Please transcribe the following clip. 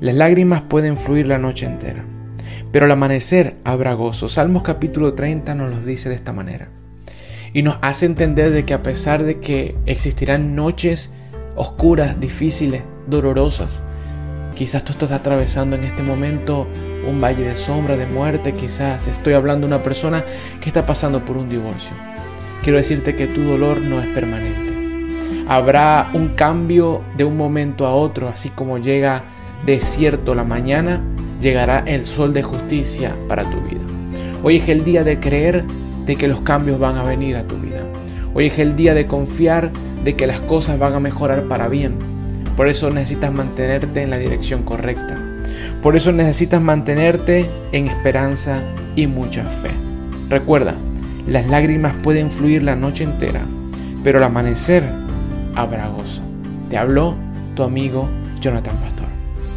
Las lágrimas pueden fluir la noche entera, pero al amanecer habrá gozo. Salmos capítulo 30 nos lo dice de esta manera. Y nos hace entender de que a pesar de que existirán noches oscuras, difíciles, dolorosas, quizás tú estás atravesando en este momento un valle de sombra, de muerte, quizás estoy hablando de una persona que está pasando por un divorcio. Quiero decirte que tu dolor no es permanente. Habrá un cambio de un momento a otro, así como llega desierto la mañana, llegará el sol de justicia para tu vida. Hoy es el día de creer de que los cambios van a venir a tu vida. Hoy es el día de confiar de que las cosas van a mejorar para bien. Por eso necesitas mantenerte en la dirección correcta. Por eso necesitas mantenerte en esperanza y mucha fe. Recuerda, las lágrimas pueden fluir la noche entera, pero al amanecer habrá gozo. Te habló tu amigo Jonathan Pastor.